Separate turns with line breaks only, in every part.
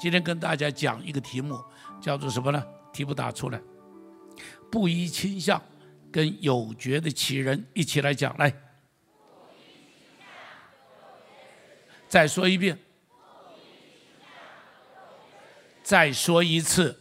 今天跟大家讲一个题目，叫做什么呢？题目打出来，不依倾向跟有觉的奇人一起来讲，来，再说一遍，再说一次。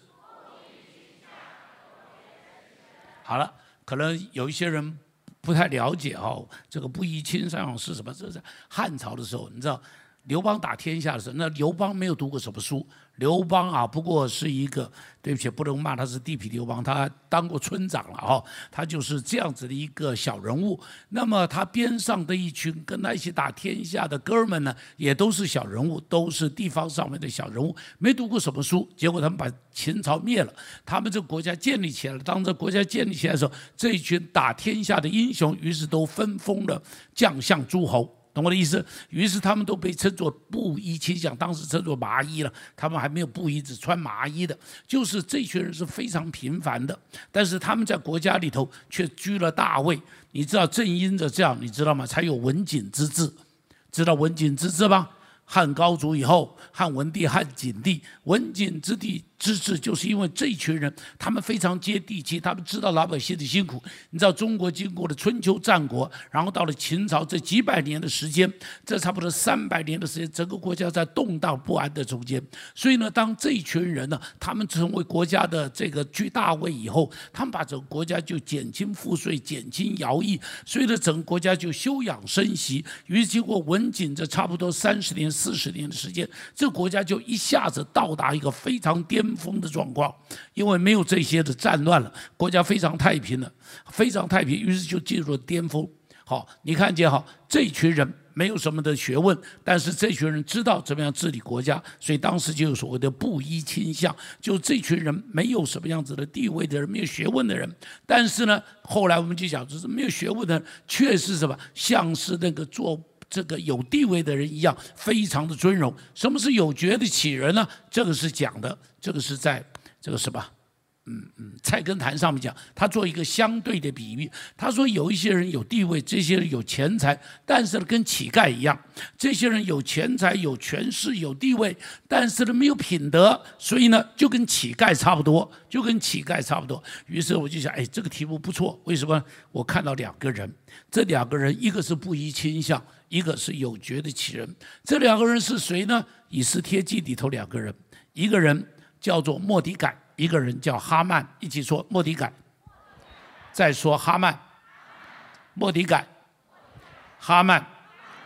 好了，可能有一些人不太了解哦，这个不依亲上是什么？这是汉朝的时候，你知道刘邦打天下的时候，那刘邦没有读过什么书。刘邦啊，不过是一个，对不起，不能骂他是地痞流氓，他当过村长了哈，他就是这样子的一个小人物。那么他边上的一群跟他一起打天下的哥们呢，也都是小人物，都是地方上面的小人物，没读过什么书。结果他们把秦朝灭了，他们这国家建立起来了。当这国家建立起来的时候，这一群打天下的英雄，于是都分封了将相诸侯。懂我的意思？于是他们都被称作布衣倾向，当时称作麻衣了。他们还没有布衣，只穿麻衣的。就是这群人是非常平凡的，但是他们在国家里头却居了大位。你知道，正因着这样，你知道吗？才有文景之治。知道文景之治吗？汉高祖以后，汉文帝、汉景帝，文景之帝。支持就是因为这群人，他们非常接地气，他们知道老百姓的辛苦。你知道中国经过了春秋战国，然后到了秦朝这几百年的时间，这差不多三百年的时间，整个国家在动荡不安的中间。所以呢，当这一群人呢，他们成为国家的这个居大位以后，他们把整个国家就减轻赋税、减轻徭役，所以呢，整个国家就休养生息。于是经过文景这差不多三十年、四十年的时间，这国家就一下子到达一个非常巅。巅峰的状况，因为没有这些的战乱了，国家非常太平了，非常太平，于是就进入了巅峰。好，你看见哈，这群人没有什么的学问，但是这群人知道怎么样治理国家，所以当时就有所谓的布衣倾向，就这群人没有什么样子的地位的人，没有学问的人，但是呢，后来我们就讲，就是没有学问的，却是什么，像是那个做。这个有地位的人一样，非常的尊荣。什么是有觉的起人呢？这个是讲的，这个是在这个什么？嗯嗯，菜根谭上面讲，他做一个相对的比喻。他说有一些人有地位，这些人有钱财，但是呢跟乞丐一样。这些人有钱财、有权势、有地位，但是呢没有品德，所以呢就跟乞丐差不多，就跟乞丐差不多。于是我就想，哎，这个题目不错。为什么？我看到两个人，这两个人一个是不依倾向，一个是有觉的奇人。这两个人是谁呢？以斯帖记里头两个人，一个人叫做莫迪改。一个人叫哈曼，一起说莫迪改。再说哈曼，莫迪改，哈曼。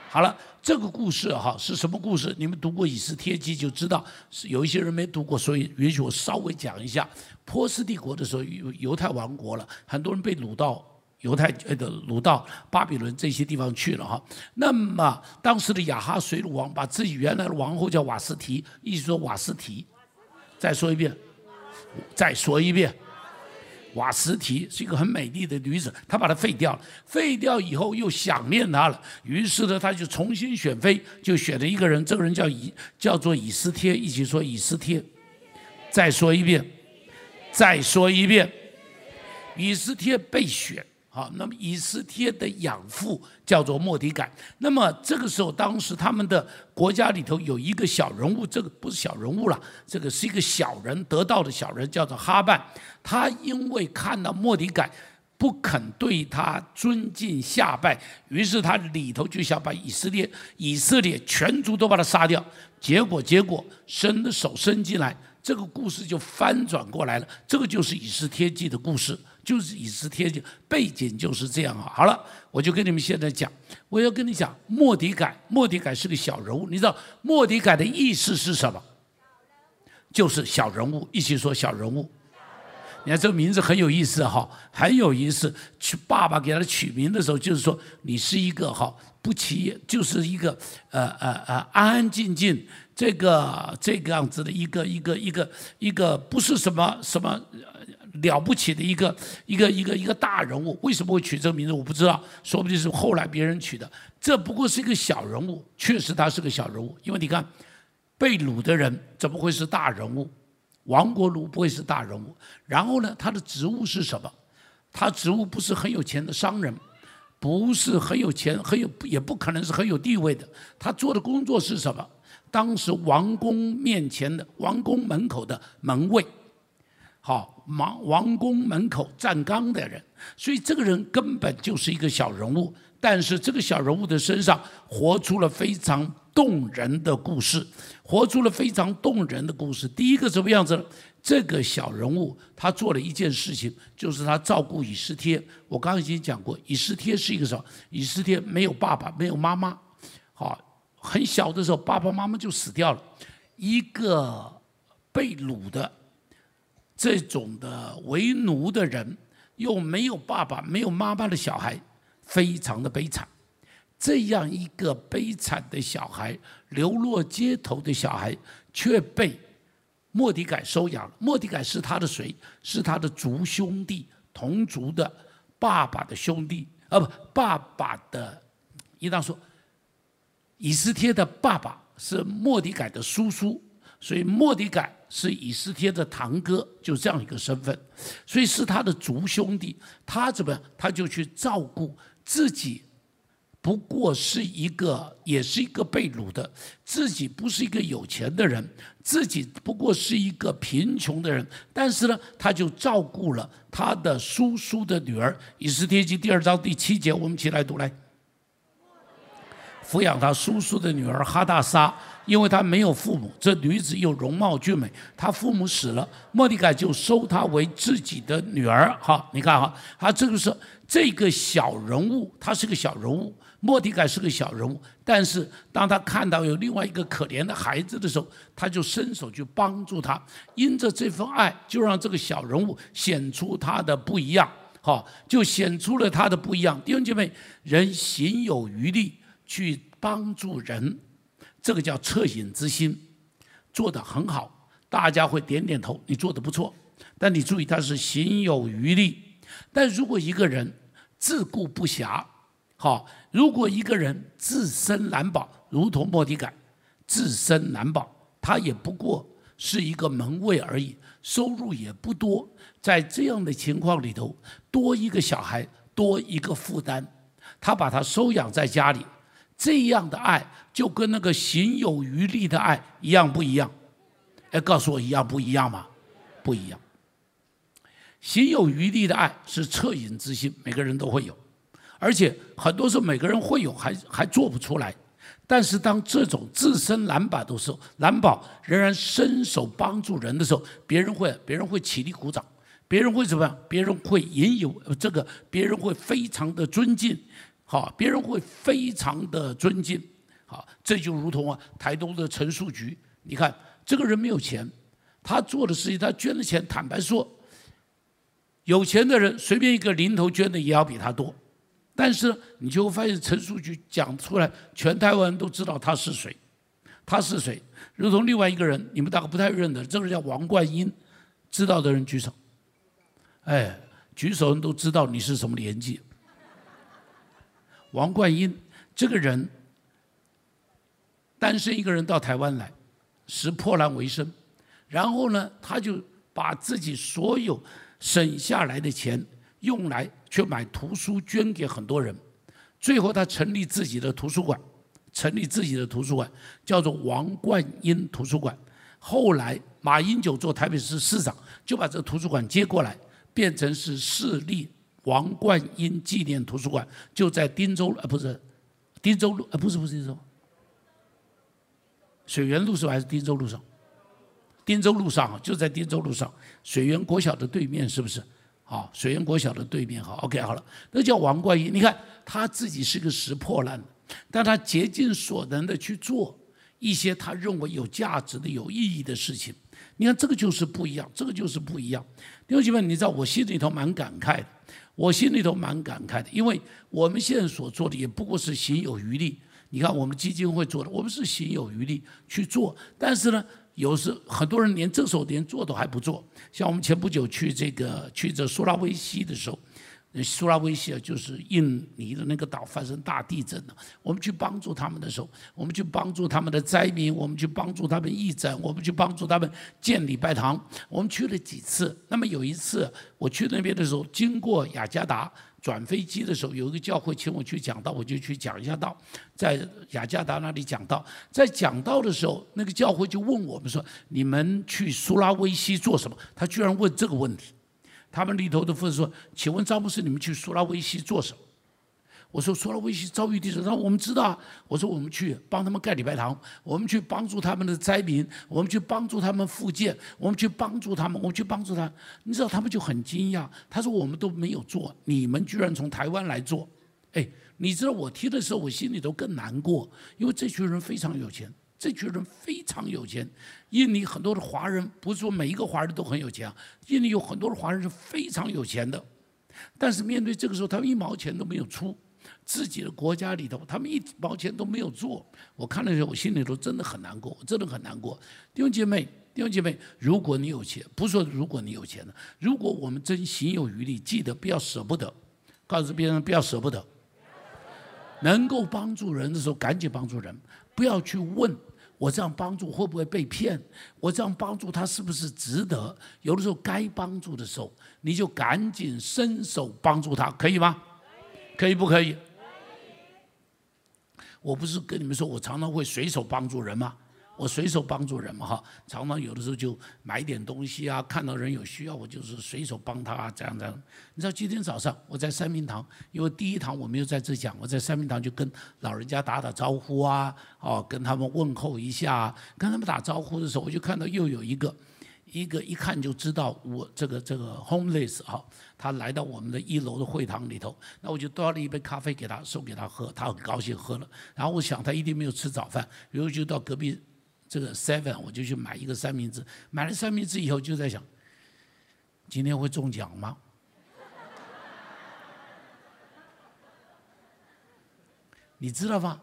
好了，这个故事哈是什么故事？你们读过《以斯帖记》就知道。是有一些人没读过，所以允许我稍微讲一下。波斯帝国的时候，犹犹太王国了，很多人被掳到犹太呃的掳到巴比伦这些地方去了哈。那么当时的亚哈水鲁王把自己原来的王后叫瓦斯提，一直说瓦斯提。再说一遍。再说一遍，瓦斯提是一个很美丽的女子，他把她废掉了。废掉以后又想念她了，于是呢，他就重新选妃，就选了一个人，这个人叫以叫做以斯帖，一起说以斯帖。再说一遍，再说一遍，以斯帖被选。好，那么以斯帖的养父叫做莫迪改。那么这个时候，当时他们的国家里头有一个小人物，这个不是小人物了，这个是一个小人得到的小人，叫做哈曼。他因为看到莫迪改不肯对他尊敬下拜，于是他里头就想把以色列以色列全族都把他杀掉。结果结果伸的手伸进来，这个故事就翻转过来了。这个就是以斯帖记的故事。就是以斯帖记背景就是这样啊。好了，我就跟你们现在讲，我要跟你讲莫迪改。莫迪改是个小人物，你知道莫迪改的意思是什么？就是小人物，一起说小人物。你看这个名字很有意思哈，很有意思。取爸爸给他取名的时候，就是说你是一个哈不起眼，就是一个呃呃呃安安静静这个这个样子的一个一个一个一个不是什么什么。了不起的一个一个一个一个大人物，为什么会取这个名字？我不知道，说不定是后来别人取的。这不过是一个小人物，确实他是个小人物。因为你看，被掳的人怎么会是大人物？王国奴不会是大人物。然后呢，他的职务是什么？他职务不是很有钱的商人，不是很有钱，很有也不可能是很有地位的。他做的工作是什么？当时王宫面前的王宫门口的门卫，好，王王宫门口站岗的人，所以这个人根本就是一个小人物，但是这个小人物的身上活出了非常动人的故事，活出了非常动人的故事。第一个什么样子呢？这个小人物他做了一件事情，就是他照顾以斯帖。我刚刚已经讲过，以斯帖是一个什么？以斯帖没有爸爸，没有妈妈，好，很小的时候爸爸妈妈就死掉了。一个被掳的这种的为奴的人，又没有爸爸、没有妈妈的小孩，非常的悲惨。这样一个悲惨的小孩，流落街头的小孩，却被。莫迪改收养了。莫迪改是他的谁？是他的族兄弟，同族的爸爸的兄弟，啊不，爸爸的，应当说，以斯帖的爸爸是莫迪改的叔叔，所以莫迪改是以斯帖的堂哥，就这样一个身份，所以是他的族兄弟。他怎么样？他就去照顾自己。不过是一个，也是一个被掳的，自己不是一个有钱的人，自己不过是一个贫穷的人，但是呢，他就照顾了他的叔叔的女儿。以斯帖记第二章第七节，我们一起来读来。抚养他叔叔的女儿哈大沙，因为他没有父母，这女子又容貌俊美，他父母死了，莫迪凯就收她为自己的女儿。好，你看哈，他这个是这个小人物，他是个小人物。莫迪改是个小人物，但是当他看到有另外一个可怜的孩子的时候，他就伸手去帮助他。因着这份爱，就让这个小人物显出他的不一样。好，就显出了他的不一样。弟兄姐妹，人行有余力去帮助人，这个叫恻隐之心，做得很好，大家会点点头，你做得不错。但你注意，他是行有余力。但如果一个人自顾不暇，好，如果一个人自身难保，如同莫迪感，自身难保，他也不过是一个门卫而已，收入也不多。在这样的情况里头，多一个小孩，多一个负担，他把他收养在家里，这样的爱就跟那个行有余力的爱一样不一样？哎，告诉我一样不一样吗？不一样。行有余力的爱是恻隐之心，每个人都会有。而且很多时候每个人会有，还还做不出来。但是当这种自身难保的时候，难保仍然伸手帮助人的时候，别人会别人会起立鼓掌，别人会怎么样？别人会引有这个，别人会非常的尊敬，好，别人会非常的尊敬，好，这就如同啊，台东的陈树菊，你看这个人没有钱，他做的事情，他捐的钱，坦白说，有钱的人随便一个零头捐的也要比他多。但是你就会发现，陈述局讲出来，全台湾人都知道他是谁，他是谁？如同另外一个人，你们大概不太认得，这个人叫王冠英，知道的人举手。哎，举手人都知道你是什么年纪。王冠英这个人，单身一个人到台湾来，拾破烂为生，然后呢，他就把自己所有省下来的钱用来。去买图书捐给很多人，最后他成立自己的图书馆，成立自己的图书馆叫做王冠英图书馆。后来马英九做台北市市长，就把这个图书馆接过来，变成是市立王冠英纪念图书馆，就在汀州呃不是汀州路呃不是不是汀州，水源路上还是汀州路上？汀州路上就在汀州路上，水源国小的对面是不是？好，水源国小的对面，好，OK，好了，那叫王冠英。你看他自己是个拾破烂的，但他竭尽所能的去做一些他认为有价值的、有意义的事情。你看这个就是不一样，这个就是不一样。弟兄姐妹，你知道我心里头蛮感慨的，我心里头蛮感慨的，因为我们现在所做的也不过是行有余力。你看我们基金会做的，我们是行有余力去做，但是呢。有时很多人连这时候连做都还不做，像我们前不久去这个去这苏拉威西的时候，苏拉威西啊就是印尼的那个岛发生大地震了，我们去帮助他们的时候，我们去帮助他们的灾民，我们去帮助他们义诊，我们去帮助他们建礼拜堂，我们去了几次。那么有一次我去那边的时候，经过雅加达，转飞机的时候，有一个教会请我去讲道，我就去讲一下道，在雅加达那里讲道。在讲道的时候，那个教会就问我们说：“你们去苏拉威西做什么？”他居然问这个问题。他们里头的夫人说：“请问张牧师，你们去苏拉威西做什么？”我说：“苏拉威西遭遇地震，他说我们知道啊。”我说：“我们去帮他们盖礼拜堂，我们去帮助他们的灾民，我们去帮助他们复建，我们去帮助他们，我们去帮助他。”你知道他们就很惊讶，他说：“我们都没有做，你们居然从台湾来做。”哎，你知道我听的时候，我心里头更难过，因为这群人非常有钱，这群人非常有钱。印尼很多的华人，不是说每一个华人都很有钱，印尼有很多的华人是非常有钱的，但是面对这个时候，他们一毛钱都没有出。自己的国家里头，他们一毛钱都没有做，我看的时候，我心里头真的很难过，我真的很难过。弟兄姐妹，弟兄姐妹，如果你有钱，不是说如果你有钱的，如果我们真心有余力，记得不要舍不得，告诉别人不要舍不得。能够帮助人的时候，赶紧帮助人，不要去问我这样帮助会不会被骗，我这样帮助他是不是值得？有的时候该帮助的时候，你就赶紧伸手帮助他，可以吗？可以不可以？我不是跟你们说，我常常会随手帮助人吗？我随手帮助人嘛，哈，常常有的时候就买点东西啊，看到人有需要，我就是随手帮他啊，这样这样。你知道今天早上我在三明堂，因为第一堂我没有在这讲，我在三明堂就跟老人家打打招呼啊，哦，跟他们问候一下，跟他们打招呼的时候，我就看到又有一个。一个一看就知道我这个这个 homeless 哈，他来到我们的一楼的会堂里头，那我就端了一杯咖啡给他送给他喝，他很高兴喝了。然后我想他一定没有吃早饭，然后就到隔壁这个 seven 我就去买一个三明治，买了三明治以后就在想，今天会中奖吗？你知道吗？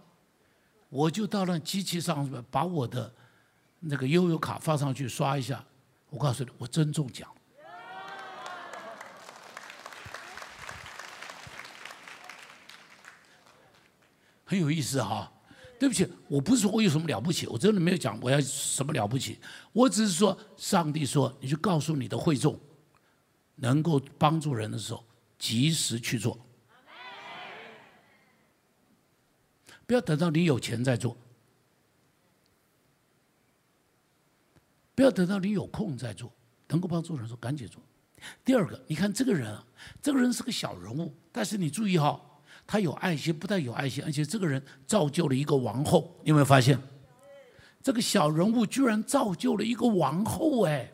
我就到那机器上把我的那个悠游卡放上去刷一下。我告诉你，我真中奖，很有意思哈。对不起，我不是说我有什么了不起，我真的没有讲我要什么了不起。我只是说，上帝说，你就告诉你的会众，能够帮助人的时候，及时去做，不要等到你有钱再做。不要等到你有空再做，能够帮助人的时候赶紧做。第二个，你看这个人啊，这个人是个小人物，但是你注意哈，他有爱心，不但有爱心，而且这个人造就了一个王后。你有没有发现？这个小人物居然造就了一个王后，哎，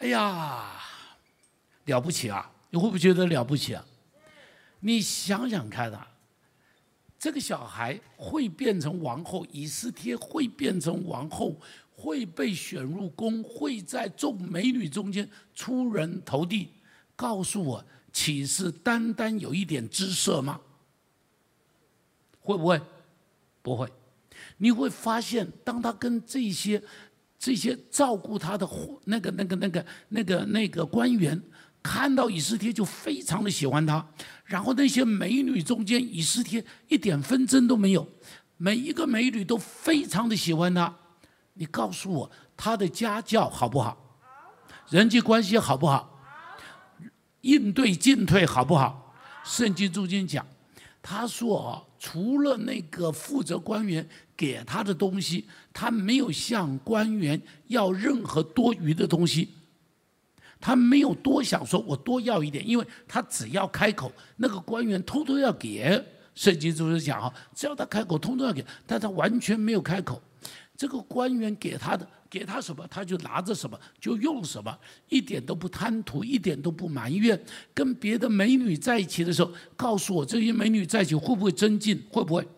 哎呀，了不起啊！你会不会觉得了不起啊？你想想看啊，这个小孩会变成王后，以斯帖会变成王后。会被选入宫，会在众美女中间出人头地。告诉我，岂是单单有一点姿色吗？会不会？不会。你会发现，当他跟这些、这些照顾他的那个、那个、那个、那个、那个官员看到以斯帖，就非常的喜欢他。然后那些美女中间，以斯帖一点纷争都没有，每一个美女都非常的喜欢他。你告诉我，他的家教好不好？人际关系好不好？应对进退好不好？圣经中间讲，他说啊，除了那个负责官员给他的东西，他没有向官员要任何多余的东西。他没有多想说，我多要一点，因为他只要开口，那个官员偷偷要给。圣经中间讲啊，只要他开口，通通要给，但他完全没有开口。这个官员给他的，给他什么，他就拿着什么，就用什么，一点都不贪图，一点都不埋怨。跟别的美女在一起的时候，告诉我这些美女在一起会不会增进？会不会？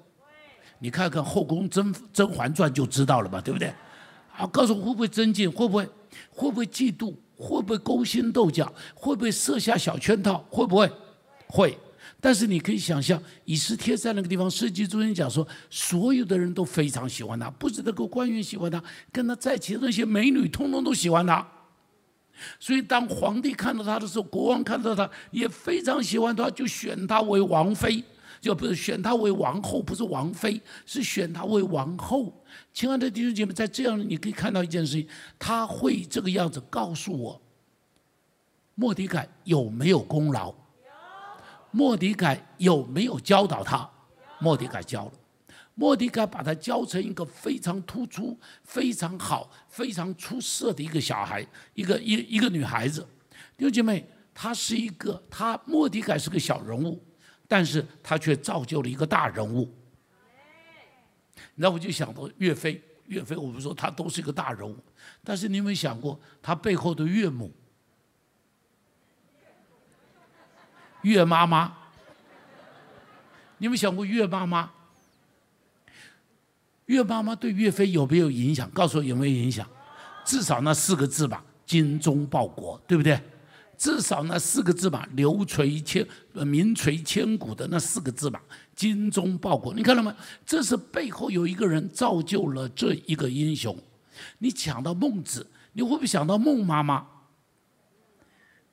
你看看《后宫甄甄嬛传》就知道了嘛，对不对？啊，告诉我会不会增进？会不会？会不会嫉妒？会不会勾心斗角？会不会设下小圈套？会不会？会。但是你可以想象，以斯帖在那个地方，设计中心讲说，所有的人都非常喜欢他，不止那个官员喜欢他，跟他在一起的那些美女，通通都喜欢他。所以当皇帝看到他的时候，国王看到他也非常喜欢他，就选他为王妃，就不是选他为王后，不是王妃，是选他为王后。亲爱的弟兄姐妹，在这样你可以看到一件事情，他会这个样子告诉我，莫迪凯有没有功劳？莫迪凯有没有教导他？莫迪凯教了。莫迪凯把他教成一个非常突出、非常好、非常出色的一个小孩，一个一一个女孩子。弟兄姐妹，她是一个，她莫迪凯是个小人物，但是她却造就了一个大人物。那我就想到岳飞，岳飞我们说他都是一个大人物，但是你有没有想过他背后的岳母？岳妈妈？你有没有想过岳妈妈？岳妈妈对岳飞有没有影响？告诉我有没有影响？至少那四个字吧，“精忠报国”，对不对？至少那四个字吧，流垂千、名垂千古的那四个字吧，“精忠报国”。你看到没？这是背后有一个人造就了这一个英雄。你讲到孟子，你会不会想到孟妈妈？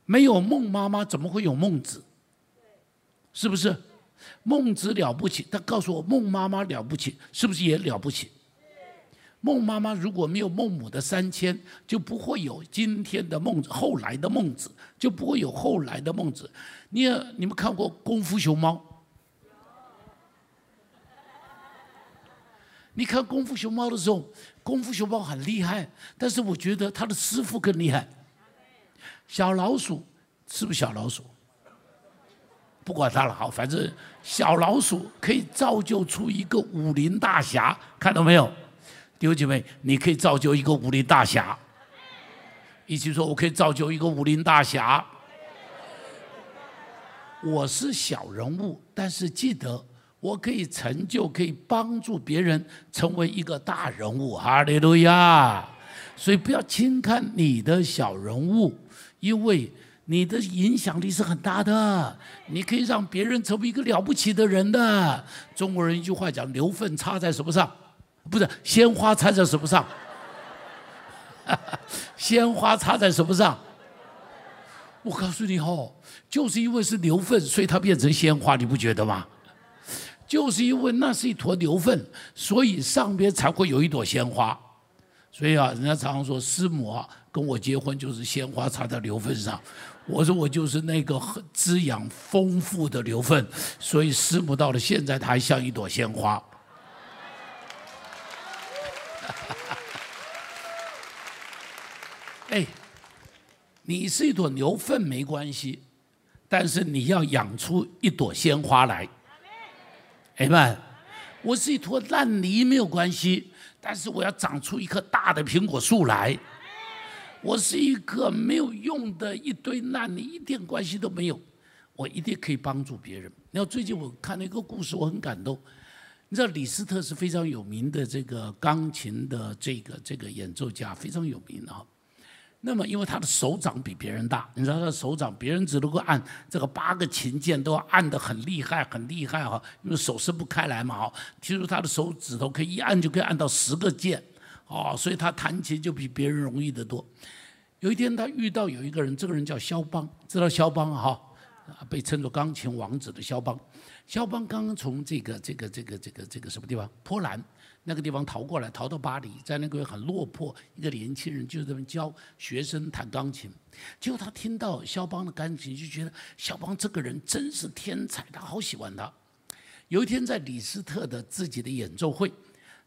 没有孟妈妈，怎么会有孟子？是不是？孟子了不起，他告诉我孟妈妈了不起，是不是也了不起？孟妈妈如果没有孟母的三迁，就不会有今天的孟子，后来的孟子就不会有后来的孟子。你你们看过《功夫熊猫》？你看《功夫熊猫》的时候，《功夫熊猫》很厉害，但是我觉得他的师傅更厉害。小老鼠是不是小老鼠？不管他了，好，反正小老鼠可以造就出一个武林大侠，看到没有？弟兄姐妹，你可以造就一个武林大侠。一起说，我可以造就一个武林大侠。我是小人物，但是记得我可以成就，可以帮助别人成为一个大人物。哈利路亚！所以不要轻看你的小人物，因为。你的影响力是很大的，你可以让别人成为一个了不起的人的。中国人一句话讲：“牛粪插在什么上？不是鲜花插在什么上？鲜花插在什么上？”我告诉你哦，就是因为是牛粪，所以它变成鲜花，你不觉得吗？就是因为那是一坨牛粪，所以上边才会有一朵鲜花。所以啊，人家常常说师母啊跟我结婚就是鲜花插在牛粪上。我说我就是那个滋养丰富的牛粪，所以师母到了现在，它还像一朵鲜花。哎，你是一朵牛粪没关系，但是你要养出一朵鲜花来。哎们，我是一坨烂泥没有关系，但是我要长出一棵大的苹果树来。我是一个没有用的一堆烂泥，一点关系都没有。我一定可以帮助别人。你要最近我看了一个故事，我很感动。你知道李斯特是非常有名的这个钢琴的这个这个演奏家，非常有名啊。那么因为他的手掌比别人大，你知道他的手掌，别人只能够按这个八个琴键都按得很厉害，很厉害哈，因为手伸不开来嘛哈。其实他的手指头可以一按就可以按到十个键。哦，所以他弹琴就比别人容易得多。有一天，他遇到有一个人，这个人叫肖邦，知道肖邦哈？被称作钢琴王子的肖邦。肖邦刚刚从这个这个这个这个这个什么地方？波兰那个地方逃过来，逃到巴黎，在那个很落魄，一个年轻人就这么教学生弹钢琴。结果他听到肖邦的钢琴，就觉得肖邦这个人真是天才，他好喜欢他。有一天在李斯特的自己的演奏会。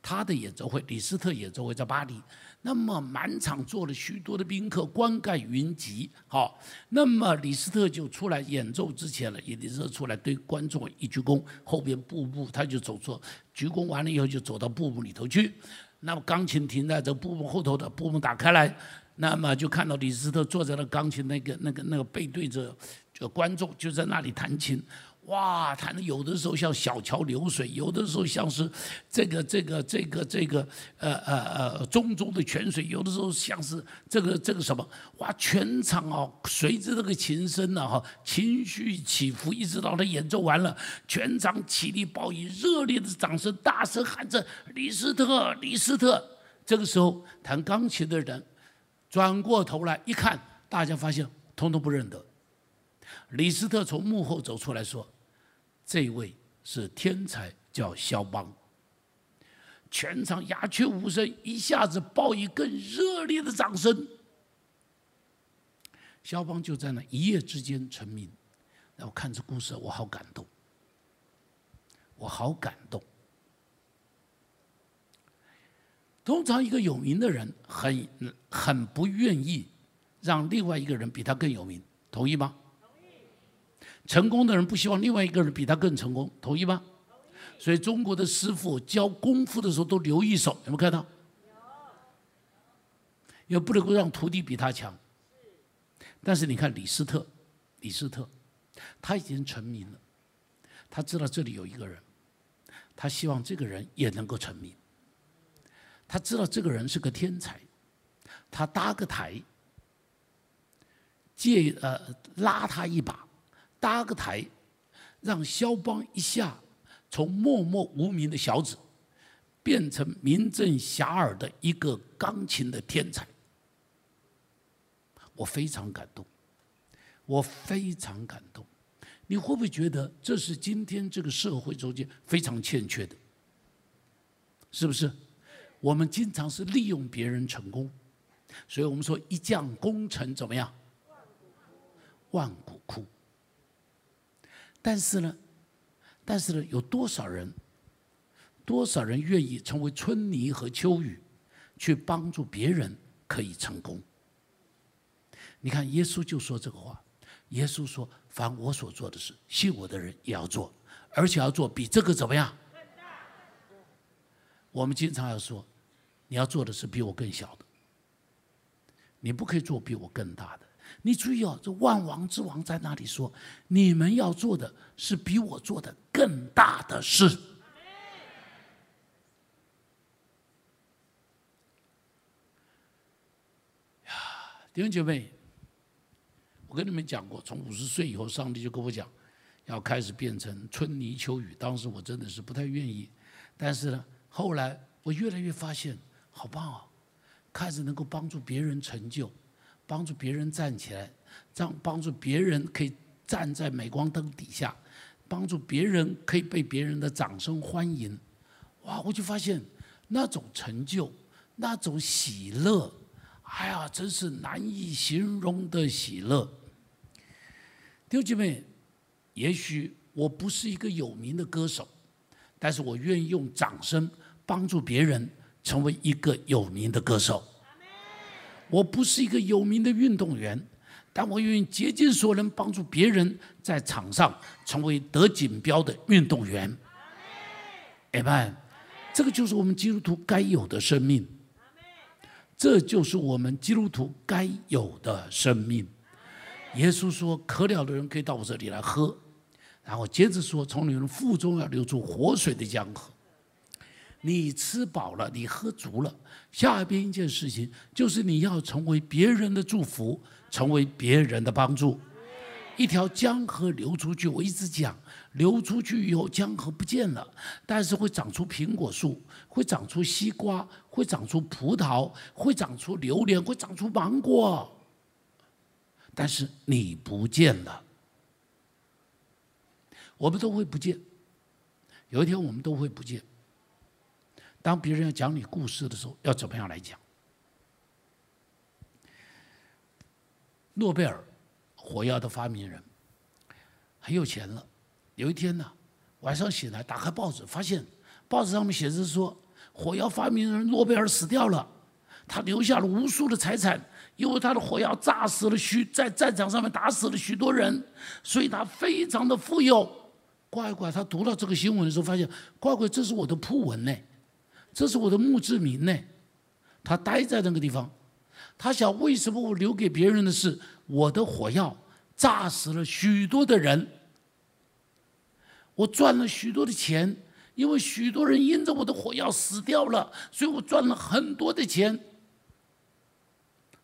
他的演奏会，李斯特演奏会在巴黎，那么满场坐了许多的宾客，观盖云集。好，那么李斯特就出来演奏之前了，李斯特出来对观众一鞠躬，后边布幕他就走错，鞠躬完了以后就走到布幕里头去。那么钢琴停在这布幕后头的布幕打开来，那么就看到李斯特坐在了钢琴那个那个那个背对着就观众，就在那里弹琴。哇，弹的有的时候像小桥流水，有的时候像是这个这个这个这个呃呃呃淙淙的泉水，有的时候像是这个这个什么哇，全场哦随着这个琴声呢哈，情绪起伏，一直到他演奏完了，全场起立报以热烈的掌声，大声喊着李斯特，李斯特。这个时候弹钢琴的人转过头来一看，大家发现通通不认得。李斯特从幕后走出来说。这位是天才，叫肖邦。全场鸦雀无声，一下子报以更热烈的掌声。肖邦就在那一夜之间成名。我看这故事，我好感动，我好感动。通常一个有名的人，很很不愿意让另外一个人比他更有名，同意吗？成功的人不希望另外一个人比他更成功，同意吗？所以中国的师傅教功夫的时候都留一手，有没有看到？也不能够让徒弟比他强。但是你看李斯特，李斯特，他已经成名了，他知道这里有一个人，他希望这个人也能够成名。他知道这个人是个天才，他搭个台，借呃拉他一把，搭个台，让肖邦一下从默默无名的小子，变成名震遐迩的一个钢琴的天才。我非常感动，我非常感动。你会不会觉得这是今天这个社会中间非常欠缺的？是不是？我们经常是利用别人成功，所以我们说一将功成怎么样？万骨枯。但是呢，但是呢，有多少人，多少人愿意成为春泥和秋雨，去帮助别人可以成功？你看，耶稣就说这个话。耶稣说：“凡我所做的事，信我的人也要做，而且要做比这个怎么样？”我们经常要说：“你要做的是比我更小的，你不可以做比我更大的。”你注意哦，这万王之王在那里说：“你们要做的是比我做的更大的事。”呀，弟兄姐妹。我跟你们讲过，从五十岁以后，上帝就跟我讲，要开始变成春泥秋雨。当时我真的是不太愿意，但是呢，后来我越来越发现，好棒哦！开始能够帮助别人成就，帮助别人站起来，让帮助别人可以站在镁光灯底下，帮助别人可以被别人的掌声欢迎。哇！我就发现那种成就，那种喜乐，哎呀，真是难以形容的喜乐。弟兄姐妹，也许我不是一个有名的歌手，但是我愿意用掌声帮助别人成为一个有名的歌手。我不是一个有名的运动员，但我愿意竭尽所能帮助别人在场上成为得锦标的运动员。阿门。这个就是我们基督徒该有的生命。这就是我们基督徒该有的生命。耶稣说：“渴了的人可以到我这里来喝。”然后接着说：“从你们腹中要流出活水的江河。”你吃饱了，你喝足了，下边一件事情就是你要成为别人的祝福，成为别人的帮助。一条江河流出去，我一直讲，流出去以后江河不见了，但是会长出苹果树，会长出西瓜，会长出葡萄，会长出榴莲，会长出芒果。但是你不见了，我们都会不见。有一天我们都会不见。当别人要讲你故事的时候，要怎么样来讲？诺贝尔火药的发明人很有钱了。有一天呢，晚上醒来打开报纸，发现报纸上面写着说，火药发明人诺贝尔死掉了，他留下了无数的财产。因为他的火药炸死了许在战场上面打死了许多人，所以他非常的富有。乖乖，他读到这个新闻的时候，发现乖乖，这是我的铺文呢，这是我的墓志铭呢。他待在那个地方，他想：为什么我留给别人的是我的火药炸死了许多的人？我赚了许多的钱，因为许多人因着我的火药死掉了，所以我赚了很多的钱。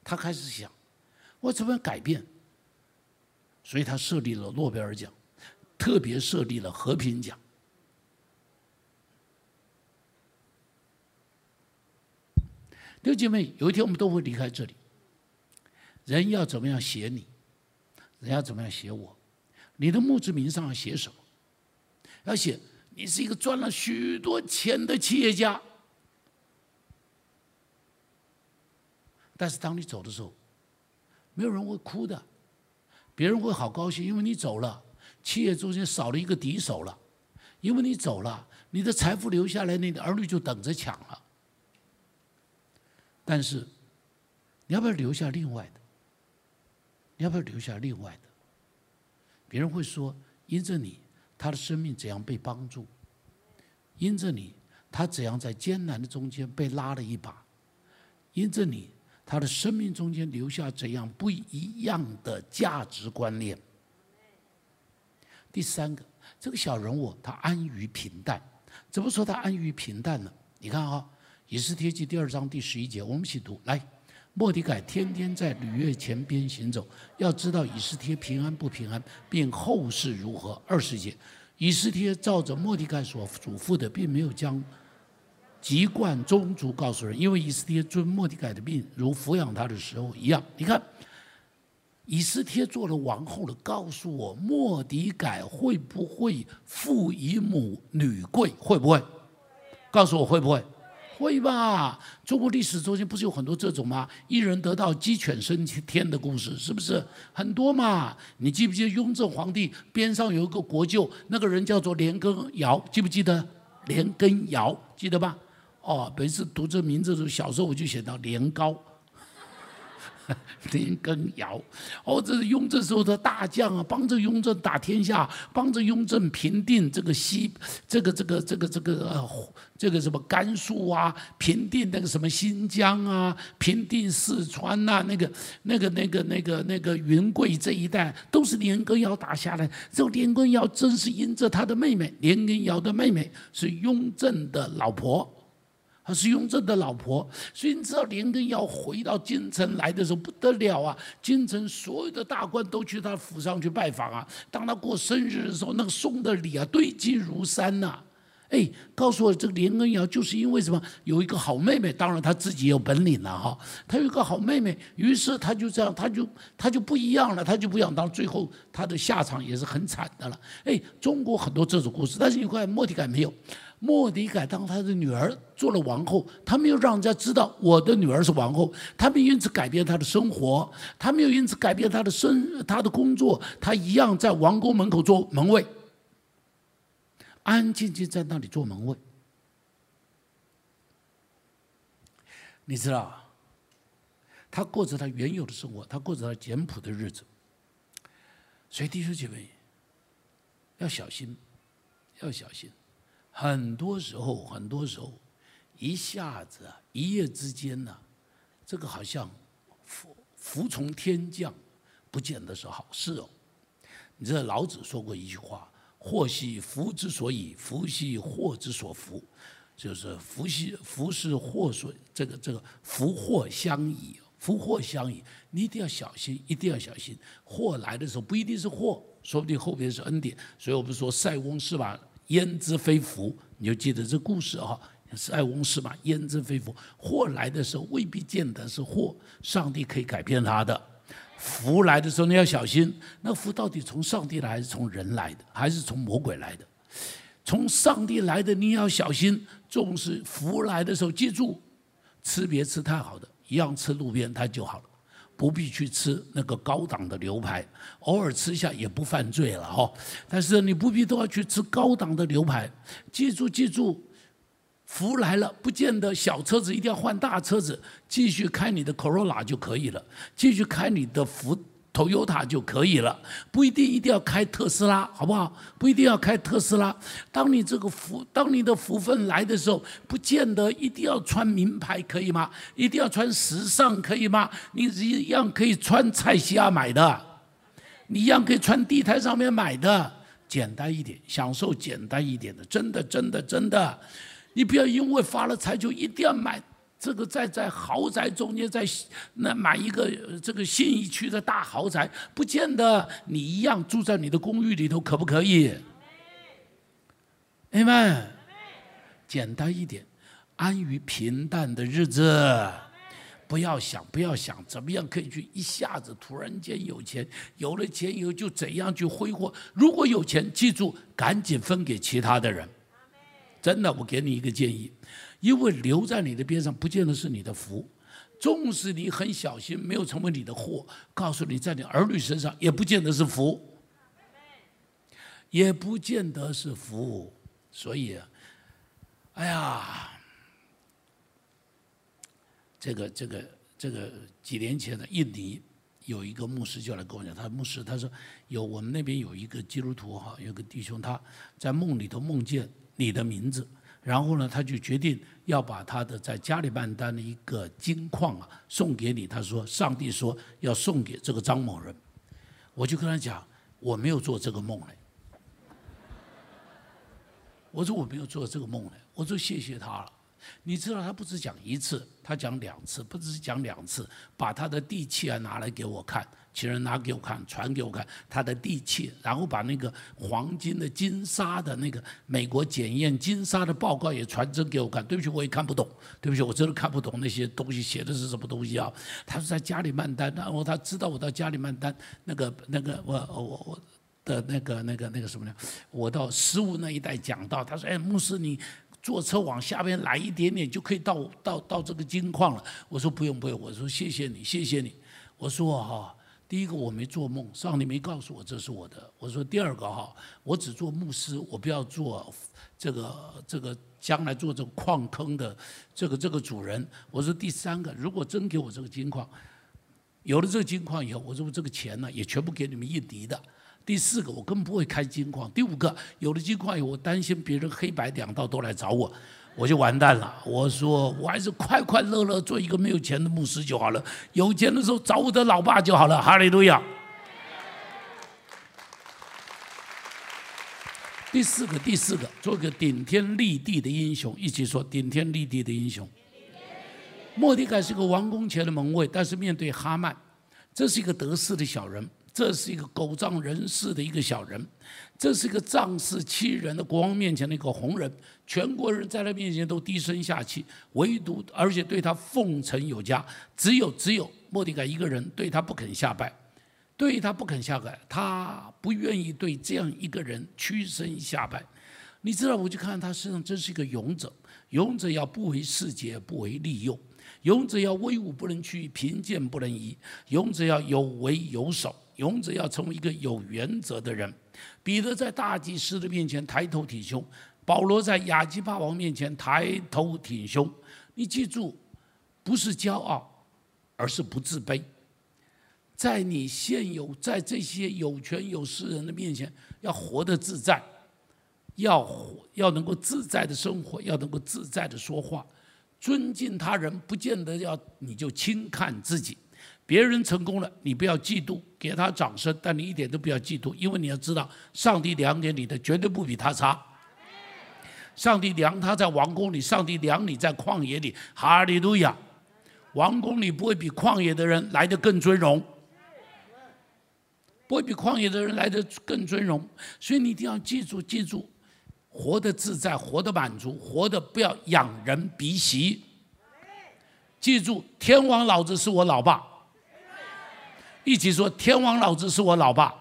他开始想，我怎么样改变？所以他设立了诺贝尔奖，特别设立了和平奖。六姐妹，有一天我们都会离开这里。人要怎么样写你？人要怎么样写我？你的墓志铭上要写什么？要写你是一个赚了许多钱的企业家。但是当你走的时候，没有人会哭的，别人会好高兴，因为你走了，企业中间少了一个敌手了，因为你走了，你的财富留下来，你的儿女就等着抢了。但是，你要不要留下另外的？你要不要留下另外的？别人会说，因着你，他的生命怎样被帮助？因着你，他怎样在艰难的中间被拉了一把？因着你，他的生命中间留下怎样不一样的价值观念？第三个，这个小人物他安于平淡。怎么说他安于平淡呢？你看啊，《以斯帖记》第二章第十一节，我们一起读来。莫迪改天天在吕月前边行走，要知道以斯帖平安不平安，并后事如何。二十节，以斯帖照着莫迪改所嘱咐的，并没有将籍贯宗族告诉人，因为以斯帖尊莫迪改的病如抚养他的时候一样。你看，以斯帖做了王后了，告诉我莫迪改会不会父以母女贵？会不会？告诉我会不会？会吧？中国历史中间不是有很多这种吗？一人得道，鸡犬升天的故事，是不是很多嘛？你记不记得雍正皇帝边上有一个国舅，那个人叫做连根尧，记不记得？连根尧，记得吧？哦，每次读这名字的时候，小时候我就写到年高。连根尧，哦，这是雍正时候的大将啊，帮着雍正打天下，帮着雍正平定这个西，这个这个这个这个，这个什么甘肃啊，平定那个什么新疆啊，平定四川呐，那个那个那个那个那个云贵这一带，都是连根尧打下来。这个连根尧真是因着他的妹妹，连根尧的妹妹是雍正的老婆。他是雍正的老婆，所以你知道连根尧回到京城来的时候不得了啊！京城所有的大官都去他府上去拜访啊。当他过生日的时候，那个送的礼啊堆积如山呐。哎，告诉我这个连根尧就是因为什么？有一个好妹妹，当然他自己有本领了哈。他有一个好妹妹，于是他就这样，他就他就不一样了，他就不想当，最后他的下场也是很惨的了。哎，中国很多这种故事，但是你看莫迪改没有。莫迪改当他的女儿做了王后，他没有让人家知道我的女儿是王后，他没有因此改变他的生活，他没有因此改变他的生他的工作，他一样在王宫门口做门卫，安安静静在那里做门卫。你知道，他过着他原有的生活，他过着他简朴的日子，所以弟兄姐妹要小心，要小心。很多时候，很多时候，一下子，一夜之间呢，这个好像服服从天降，不见得是好事哦。你知道老子说过一句话：“祸兮福之所以，福兮祸之所伏。”就是福兮福是祸所，这个这个福祸相倚，福祸相倚，你一定要小心，一定要小心。祸来的时候不一定是祸，说不定后边是恩典。所以我们说塞翁失马。焉知非福？你就记得这故事哈，塞翁失马，焉知非福？祸来的时候未必见得是祸，上帝可以改变他的。福来的时候你要小心，那福到底从上帝来，还是从人来的，还是从魔鬼来的？从上帝来的你要小心，重视福来的时候记住，吃别吃太好的，一样吃路边摊就好了。不必去吃那个高档的牛排，偶尔吃一下也不犯罪了哈。但是你不必都要去吃高档的牛排。记住，记住，福来了，不见得小车子一定要换大车子，继续开你的 Corolla 就可以了，继续开你的福。Toyota 就可以了，不一定一定要开特斯拉，好不好？不一定要开特斯拉。当你这个福，当你的福分来的时候，不见得一定要穿名牌，可以吗？一定要穿时尚，可以吗？你一样可以穿蔡西亚买的，你一样可以穿地摊上面买的，简单一点，享受简单一点的，真的，真的，真的。你不要因为发了财就一定要买。这个在在豪宅中间，在那买一个这个信义区的大豪宅，不见得你一样住在你的公寓里头，可不可以？哎们，简单一点，安于平淡的日子，不要想，不要想怎么样可以去一下子突然间有钱，有了钱以后就怎样去挥霍。如果有钱，记住赶紧分给其他的人。真的，我给你一个建议。因为留在你的边上，不见得是你的福；纵使你很小心，没有成为你的祸，告诉你在你儿女身上，也不见得是福。也不见得是福。所以，哎呀，这个这个这个几年前的印尼有一个牧师就来跟我讲，他牧师他说有我们那边有一个基督徒哈，有个弟兄他在梦里头梦见你的名字，然后呢他就决定要把他的在加里曼丹的一个金矿啊送给你。他说上帝说要送给这个张某人，我就跟他讲我没有做这个梦嘞。我说我没有做这个梦嘞，我说谢谢他了。你知道他不止讲一次，他讲两次，不只是讲两次，把他的地契啊拿来给我看，请人拿给我看，传给我看他的地契，然后把那个黄金的金沙的那个美国检验金沙的报告也传真给我看。对不起，我也看不懂，对不起，我真的看不懂那些东西写的是什么东西啊？他是在加里曼丹，然后他知道我到加里曼丹那个那个我我我。的那个、那个、那个什么呢？我到十五那一带讲到，他说：“哎，牧师，你坐车往下边来一点点，就可以到到到这个金矿了。”我说：“不用不用。”我说：“谢谢你，谢谢你。”我说：“哈，第一个我没做梦，上帝没告诉我这是我的。”我说：“第二个哈，我只做牧师，我不要做这个这个将来做这个矿坑的这个这个主人。”我说：“第三个，如果真给我这个金矿，有了这个金矿以后，我说这个钱呢，也全部给你们印尼的。”第四个，我根本不会开金矿。第五个，有了金矿以后，我担心别人黑白两道都来找我，我就完蛋了。我说，我还是快快乐乐做一个没有钱的牧师就好了。有钱的时候找我的老爸就好了。哈利路亚。第四个，第四个，做个顶天立地的英雄，一起说顶天立地的英雄。莫迪凯是个王宫前的门卫，但是面对哈曼，这是一个得势的小人。这是一个狗仗人势的一个小人，这是一个仗势欺人的国王面前的一个红人，全国人在他面前都低声下气，唯独而且对他奉承有加，只有只有莫迪改一个人对他不肯下拜，对他不肯下拜，他不愿意对这样一个人屈身下拜。你知道，我就看他身上真是一个勇者，勇者要不为世界，不为利诱，勇者要威武不能屈，贫贱不能移，勇者要有为有守。勇者要成为一个有原则的人。彼得在大祭司的面前抬头挺胸，保罗在亚基帕王面前抬头挺胸。你记住，不是骄傲，而是不自卑。在你现有在这些有权有势人的面前，要活得自在，要活要能够自在的生活，要能够自在的说话。尊敬他人，不见得要你就轻看自己。别人成功了，你不要嫉妒，给他掌声，但你一点都不要嫉妒，因为你要知道，上帝量给你的绝对不比他差。上帝量他在王宫里，上帝量你在旷野里，哈利路亚！王宫里不会比旷野的人来的更尊荣，不会比旷野的人来的更尊荣，所以你一定要记住，记住，活得自在，活得满足，活得不要仰人鼻息。记住，天王老子是我老爸。一起说：“天王老子是我老爸。”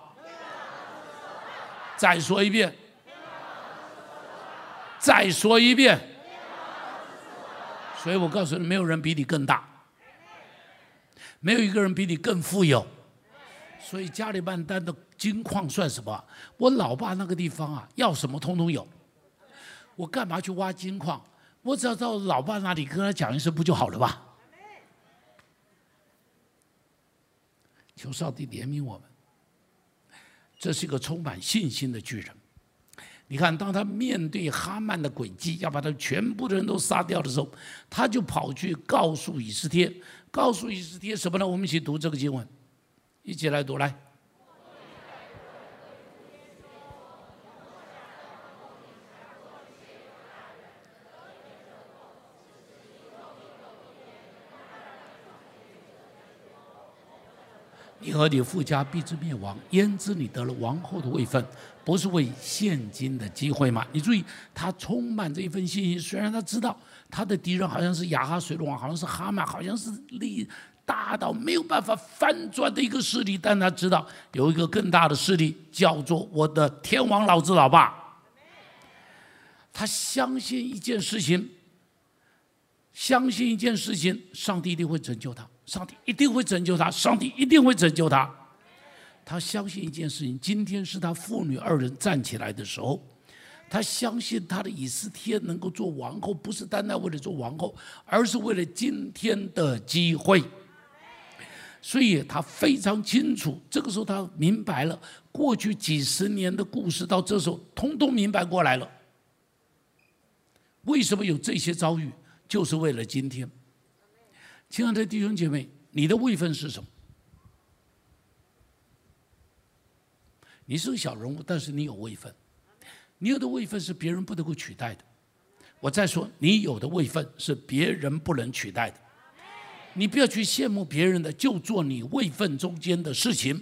再说一遍。再说一遍。所以我告诉你，没有人比你更大，没有一个人比你更富有。所以加里曼丹的金矿算什么？我老爸那个地方啊，要什么通通有。我干嘛去挖金矿？我只要到老爸那里跟他讲一声，不就好了吧？求上帝怜悯我们。这是一个充满信心的巨人。你看，当他面对哈曼的诡计，要把他全部的人都杀掉的时候，他就跑去告诉以斯帖，告诉以斯帖什么呢？我们一起读这个经文，一起来读来。你和你父家必之灭亡，焉知你得了王后的位分，不是为现今的机会吗？你注意，他充满着一份信心。虽然他知道他的敌人好像是亚哈水龙王，好像是哈曼，好像是力大到没有办法翻转的一个势力，但他知道有一个更大的势力，叫做我的天王老子老爸。他相信一件事情，相信一件事情，上帝一定会拯救他。上帝一定会拯救他，上帝一定会拯救他。他相信一件事情：今天是他父女二人站起来的时候。他相信他的以斯帖能够做王后，不是单单为了做王后，而是为了今天的机会。所以他非常清楚，这个时候他明白了过去几十年的故事，到这时候通通明白过来了。为什么有这些遭遇，就是为了今天。亲爱的弟兄姐妹，你的位分是什么？你是个小人物，但是你有位分。你有的位分是别人不能够取代的。我再说，你有的位分是别人不能取代的。你不要去羡慕别人的，就做你位分中间的事情。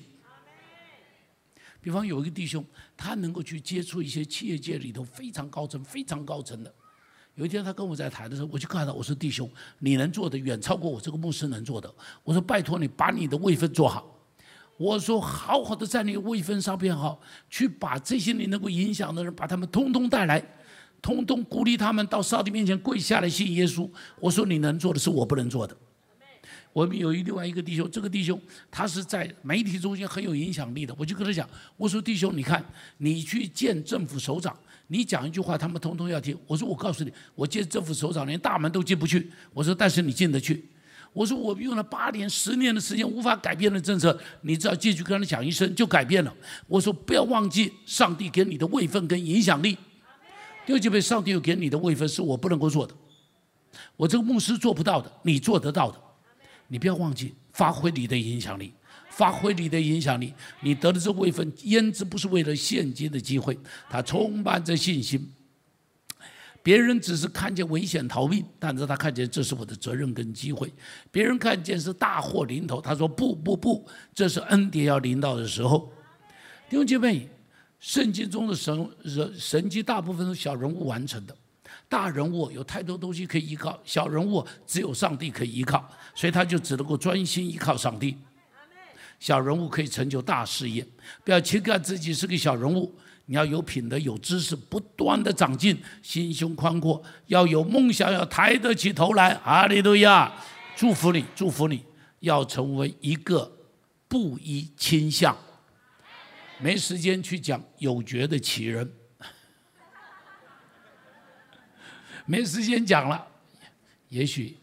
比方有一个弟兄，他能够去接触一些企业界里头非常高层、非常高层的。有一天他跟我在谈的时候，我就告诉他：“我说弟兄，你能做的远超过我这个牧师能做的。我说拜托你把你的位分做好。”我说：“好好的在那个位分上边好，去把这些你能够影响的人，把他们通通带来，通通鼓励他们到上帝面前跪下来信耶稣。”我说：“你能做的是我不能做的。”我们有一另外一个弟兄，这个弟兄他是在媒体中间很有影响力的，我就跟他讲：“我说弟兄，你看你去见政府首长，你讲一句话，他们通通要听。我说我告诉你，我见政府首长连大门都进不去。我说但是你进得去。”我说我用了八年、十年的时间无法改变的政策，你只要进去跟他讲一声就改变了。我说不要忘记上帝给你的位分跟影响力。第二，就被上帝又给你的位分是我不能够做的，我这个牧师做不到的，你做得到的。你不要忘记发挥你的影响力，发挥你的影响力。你得的这位分，焉知不是为了现今的机会？他充满着信心。别人只是看见危险逃命，但是他看见这是我的责任跟机会。别人看见是大祸临头，他说不不不，这是恩典要临到的时候。弟兄姐妹，圣经中的神人神迹大部分是小人物完成的，大人物有太多东西可以依靠，小人物只有上帝可以依靠，所以他就只能够专心依靠上帝。小人物可以成就大事业，不要轻看自己是个小人物。你要有品德、有知识，不断的长进，心胸宽阔，要有梦想，要抬得起头来。阿利路亚，祝福你，祝福你，要成为一个布衣倾向。没时间去讲有觉的奇人，没时间讲了，也许。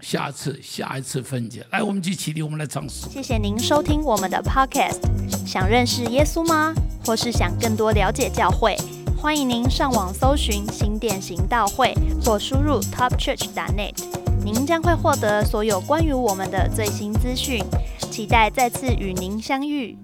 下次下一次分解，来，我们去起立，我们来尝试。
谢谢您收听我们的 Podcast。想认识耶稣吗？或是想更多了解教会？欢迎您上网搜寻新店行道会，或输入 topchurch.net，您将会获得所有关于我们的最新资讯。期待再次与您相遇。